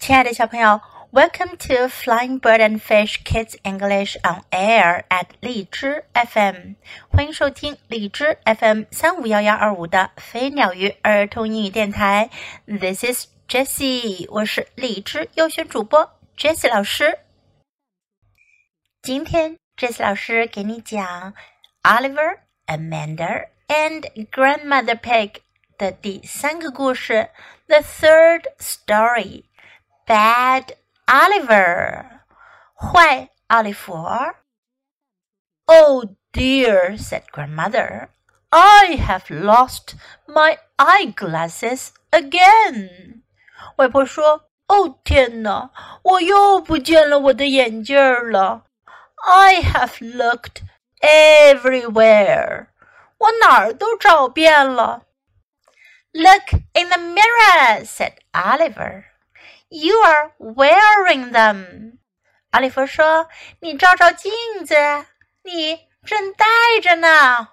亲爱的小朋友，Welcome to Flying Bird and Fish Kids English on Air at 荔枝 FM，欢迎收听荔枝 FM 三五幺幺二五的飞鸟鱼儿童英语电台。This is Jessie，我是荔枝优选主播 Jessie 老师。今天 Jessie 老师给你讲 Oliver, Amanda and Grandmother Pig 的第三个故事，The third story。 Bad Oliver，坏奥利弗。Oh dear, said grandmother, I have lost my eyeglasses again. 外婆说：“哦天哪，我又不见了我的眼镜了。I have looked everywhere. 我哪儿都找遍了。” Look in the mirror, said Oliver. You are wearing them. 阿里弗说：“你照照镜子，你正戴着呢。”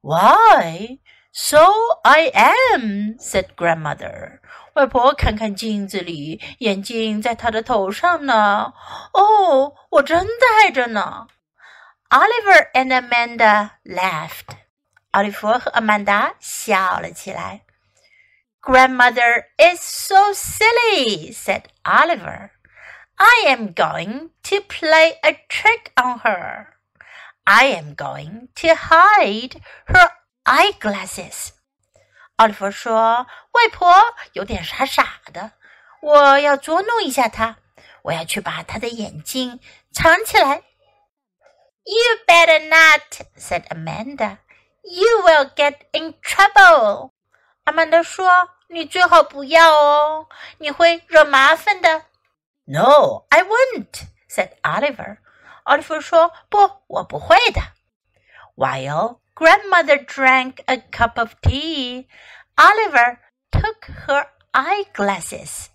Why? So I am," said grandmother. 外婆看看镜子里，眼镜在她的头上呢。哦，我真戴着呢。Oliver and Amanda laughed. 奥利弗和阿曼达笑了起来。 Grandmother is so silly, said Oliver. I am going to play a trick on her. I am going to hide her eyeglasses. 奥利弗说：“外婆有点傻傻的，我要捉弄一下她，我要去把她的眼睛藏起来。” You better not, said Amanda. You will get in trouble. 阿曼达说：“你最好不要哦，你会惹麻烦的。” No, I won't," said Oliver. 奥利弗说：“不，我不会的。” While grandmother drank a cup of tea, Oliver took her eyeglasses.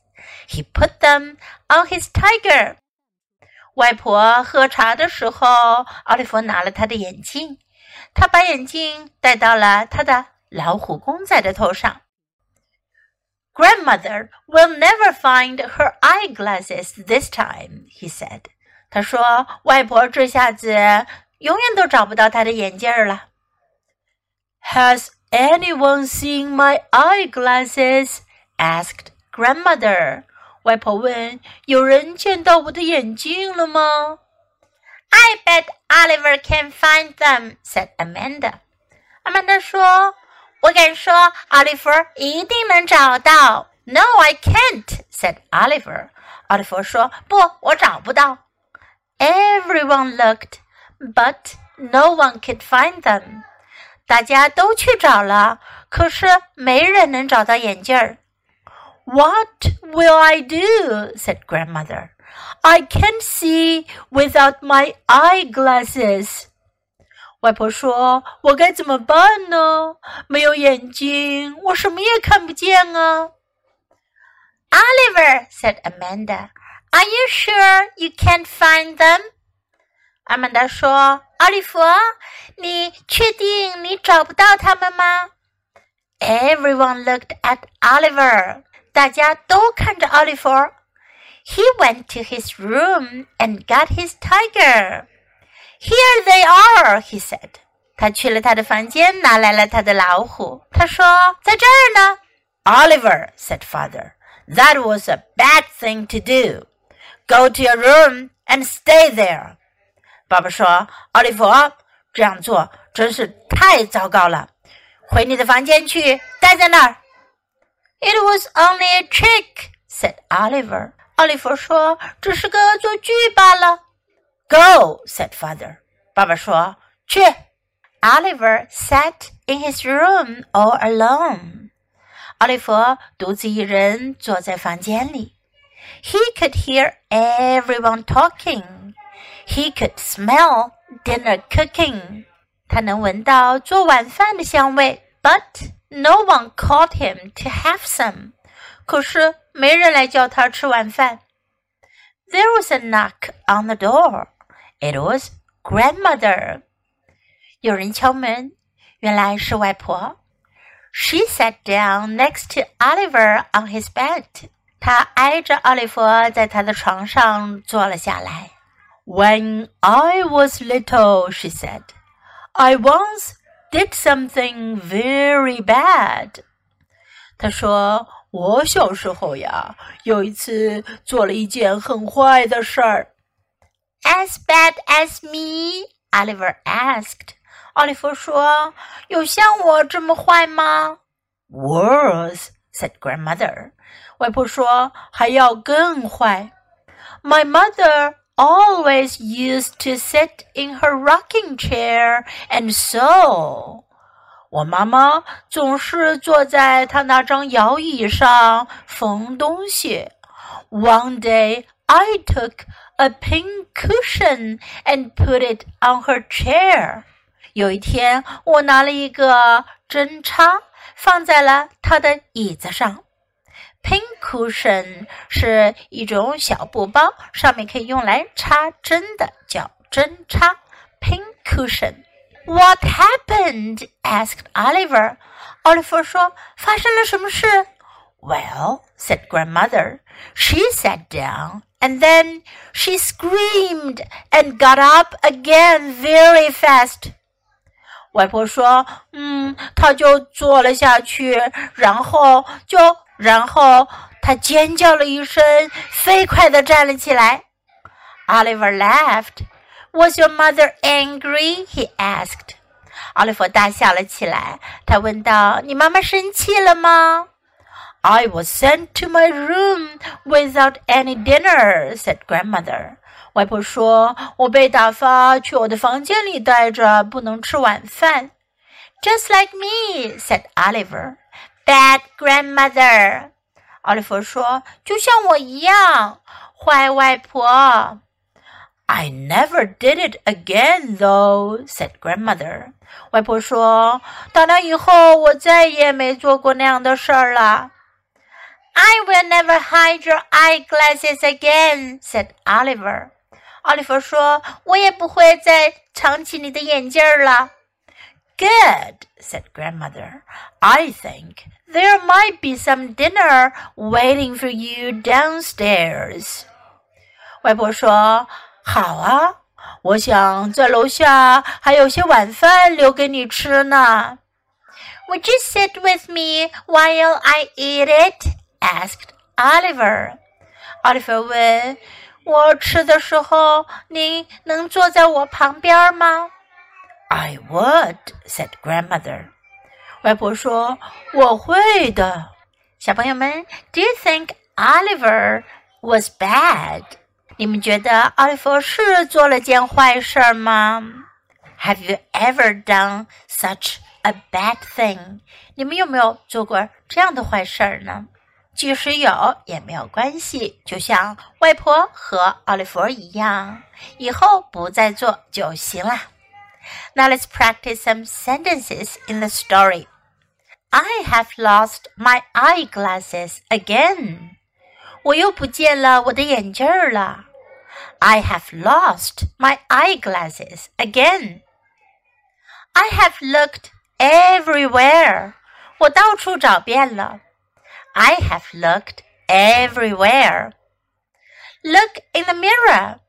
He put them on his tiger. 外婆喝茶的时候，奥利弗拿了她的眼镜，他把眼镜戴到了他的老虎公仔的头上。Grandmother will never find her eyeglasses this time, he said. 他说：“外婆这下子永远都找不到她的眼镜了。” Has anyone seen my eyeglasses? asked grandmother. 外婆问：“有人见到我的眼镜了吗？”I bet Oliver can find them," said Amanda. 阿曼达说：“ 我敢说，奥利弗一定能找到。”No, I can't," said Oliver. 奥利弗说：“不，我找不到。” Everyone looked, but no one could find them. 大家都去找了，可是没人能找到眼镜儿。What will I do? said grandmother. I can't see without my eyeglasses. 外婆说：“我该怎么办呢？没有眼睛，我什么也看不见啊。” Oliver said Amanda, "Are you sure you can't find them?" 阿曼达说：“奥利弗，你确定你找不到他们吗？”Everyone looked at Oliver. 大家都看着奥利弗。He went to his room and got his tiger. Here they are, he said. 他去了他的房间，拿来了他的老虎。他说：“在这儿呢。” Oliver said, "Father, that was a bad thing to do. Go to your room and stay there." 爸爸说：“奥利弗，这样做真是太糟糕了。回你的房间去，待在那儿。” It was only a trick," said Oliver. 奥利弗说：“只是个恶作剧罢了。” Go, said father. 爸爸说：“去。” Oliver sat in his room all alone. 奥利弗独自一人坐在房间里。He could hear everyone talking. He could smell dinner cooking. 他能闻到做晚饭的香味。But no one called him to have some. 可是没人来叫他吃晚饭。There was a knock on the door. It was grandmother. 有人敲门，原来是外婆。She sat down next to Oliver on his bed. 他挨着奥利弗在他的床上坐了下来。When I was little, she said, I once did something very bad. 她说：“我小时候呀，有一次做了一件很坏的事儿。” As bad as me? Oliver asked. 奥利弗说：“有像我这么坏吗？”Worse, said grandmother. 外婆说：“还要更坏。” My mother always used to sit in her rocking chair and sew. 我妈妈总是坐在她那张摇椅上缝东西。One day I took a pink cushion and put it on her chair. 有一天，我拿了一个针插，放在了她的椅子上。Pin cushion 是一种小布包，上面可以用来插针的，叫针插。Pin cushion。What happened? asked Oliver. 奥利弗说：“发生了什么事？”Well, said grandmother, she sat down and then she screamed and got up again very fast. 外婆说：“嗯，她就坐了下去，然后就，然后她尖叫了一声，飞快地站了起来。” Oliver laughed. Was your mother angry? He asked. 奥利弗大笑了起来。他问道：“你妈妈生气了吗？” I was sent to my room without any dinner," said grandmother. 外婆说：“我被打发去我的房间里待着，不能吃晚饭。” Just like me," said Oliver. "Bad grandmother." 奥利弗说：“就像我一样，坏外婆。” I never did it again, though," said grandmother. 外婆说：“打那以后，我再也没做过那样的事儿了。” I will never hide your eyeglasses again," said Oliver. 奥利弗说：“我也不会再藏起你的眼镜了。” Good, said grandmother. I think there might be some dinner waiting for you downstairs. 外婆说：“好啊，我想在楼下还有些晚饭留给你吃呢。” Would you sit with me while I eat it? asked Oliver. 奥利弗问。我吃的时候，您能坐在我旁边吗？I would," said grandmother. 外婆说：“我会的。”小朋友们，Do you think Oliver was bad？你们觉得奥利弗是做了件坏事吗？Have you ever done such a bad thing？你们有没有做过这样的坏事呢？ 即使有也没有关系，就像外婆和奥利弗一样，以后不再做就行了。Now let's practice some sentences in the story. I have lost my eyeglasses again. 我又不见了我的眼镜儿了。I have lost my eyeglasses again. I have looked everywhere. 我到处找遍了。 I have looked everywhere. Look in the mirror.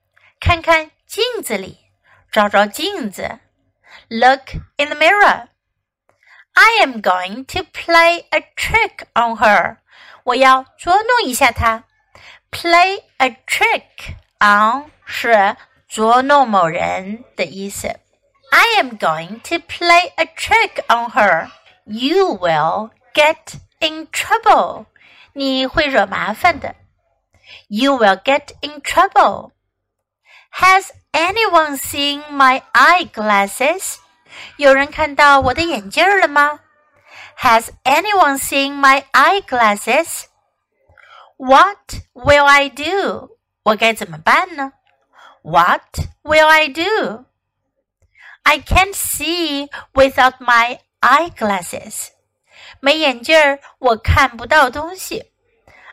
看看镜子里，照照镜子。Look in the mirror. I am going to play a trick on her. 我要捉弄一下她。Play a trick on 是捉弄某人的意思。I am going to play a trick on her. You will get in trouble，你会惹麻烦的。You will get in trouble. Has anyone seen my eyeglasses？有人看到我的眼镜了吗？Has anyone seen my eyeglasses? What will I do? 我该怎么办呢？What will I do? I can't see without my eyeglasses. 没眼镜儿，我看不到东西。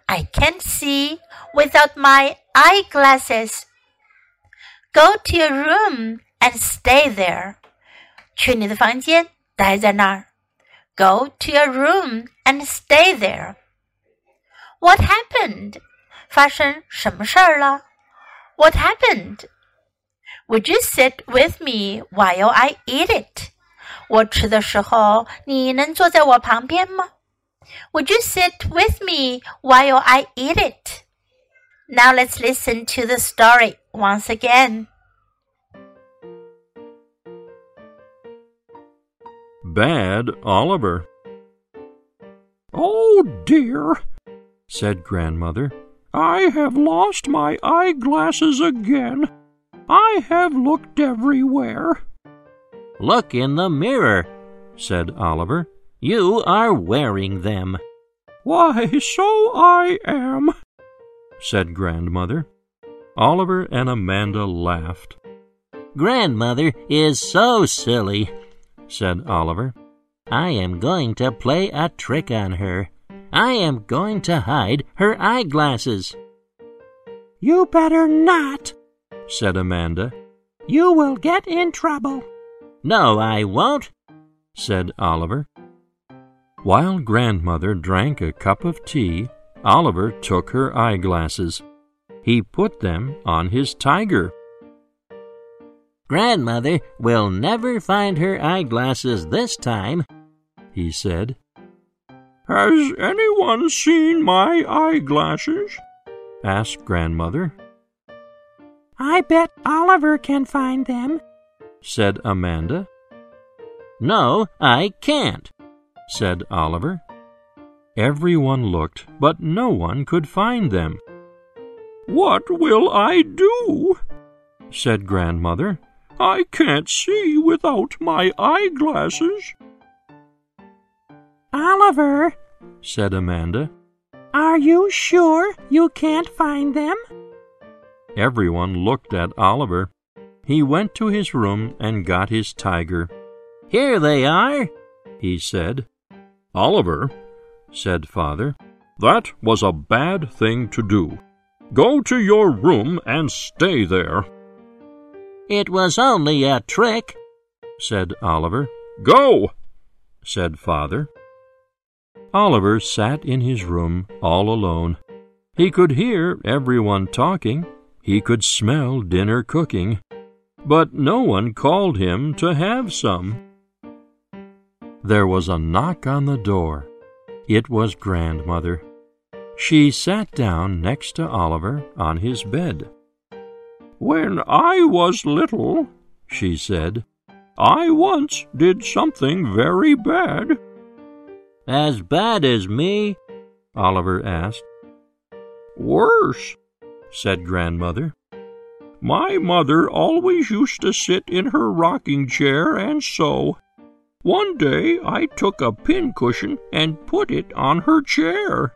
I can't see without my eyeglasses. Go to your room and stay there. 去你的房间，待在那儿。Go to your room and stay there. What happened? 发生什么事儿了？What happened? Would you sit with me while I eat it? 我吃的时候，你能坐在我旁边吗？Would you sit with me while I eat it? Now let's listen to the story once again. Bad Oliver. Oh dear, said Grandmother. I have lost my eyeglasses again. I have looked everywhere. Look in the mirror, said Oliver. You are wearing them. Why, so I am, said Grandmother. Oliver and Amanda laughed. Grandmother is so silly, said Oliver. I am going to play a trick on her. I am going to hide her eyeglasses. You better not, said Amanda. You will get in trouble. No, I won't, said Oliver. While Grandmother drank a cup of tea, Oliver took her eyeglasses. He put them on his tiger. Grandmother will never find her eyeglasses this time, he said. Has anyone seen my eyeglasses? asked Grandmother. I bet Oliver can find them, said Amanda. No, I can't, said Oliver. Everyone looked, but no one could find them. What will I do? said Grandmother. I can't see without my eyeglasses. Oliver, said Amanda, are you sure you can't find them? Everyone looked at Oliver. He went to his room and got his tiger. Here they are, he said. Oliver, said Father, that was a bad thing to do. Go to your room and stay there. It was only a trick, said Oliver. Go, said Father. Oliver sat in his room all alone. He could hear everyone talking. He could smell dinner cooking. But no one called him to have some. There was a knock on the door. It was Grandmother. She sat down next to Oliver on his bed. When I was little, she said, I once did something very bad. As bad as me? Oliver asked. Worse, said Grandmother. My mother always used to sit in her rocking chair and sew. One day I took a pincushion and put it on her chair.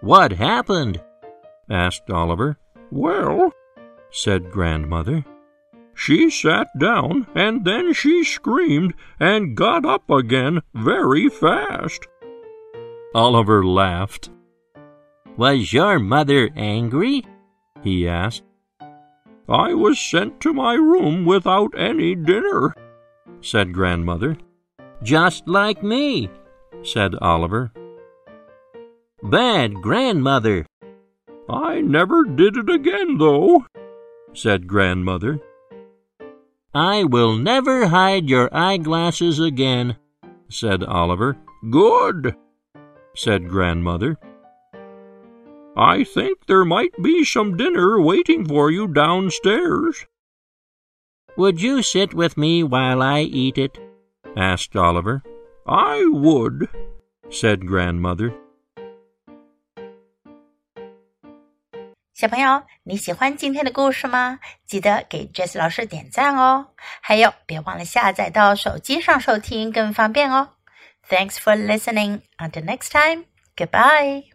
What happened? asked Oliver. Well, said Grandmother, she sat down and then she screamed and got up again very fast. Oliver laughed. Was your mother angry? he asked. I was sent to my room without any dinner, said Grandmother. Just like me, said Oliver. Bad grandmother. I never did it again, though, said Grandmother. I will never hide your eyeglasses again, said Oliver. Good, said Grandmother. I think there might be some dinner waiting for you downstairs. Would you sit with me while I eat it? asked Oliver. I would, said Grandmother. 小朋友，你喜欢今天的故事吗？记得给 Jess 老师点赞哦！还有，别忘了下载到手机上收听，更方便哦。Thanks for listening. Until next time. Goodbye.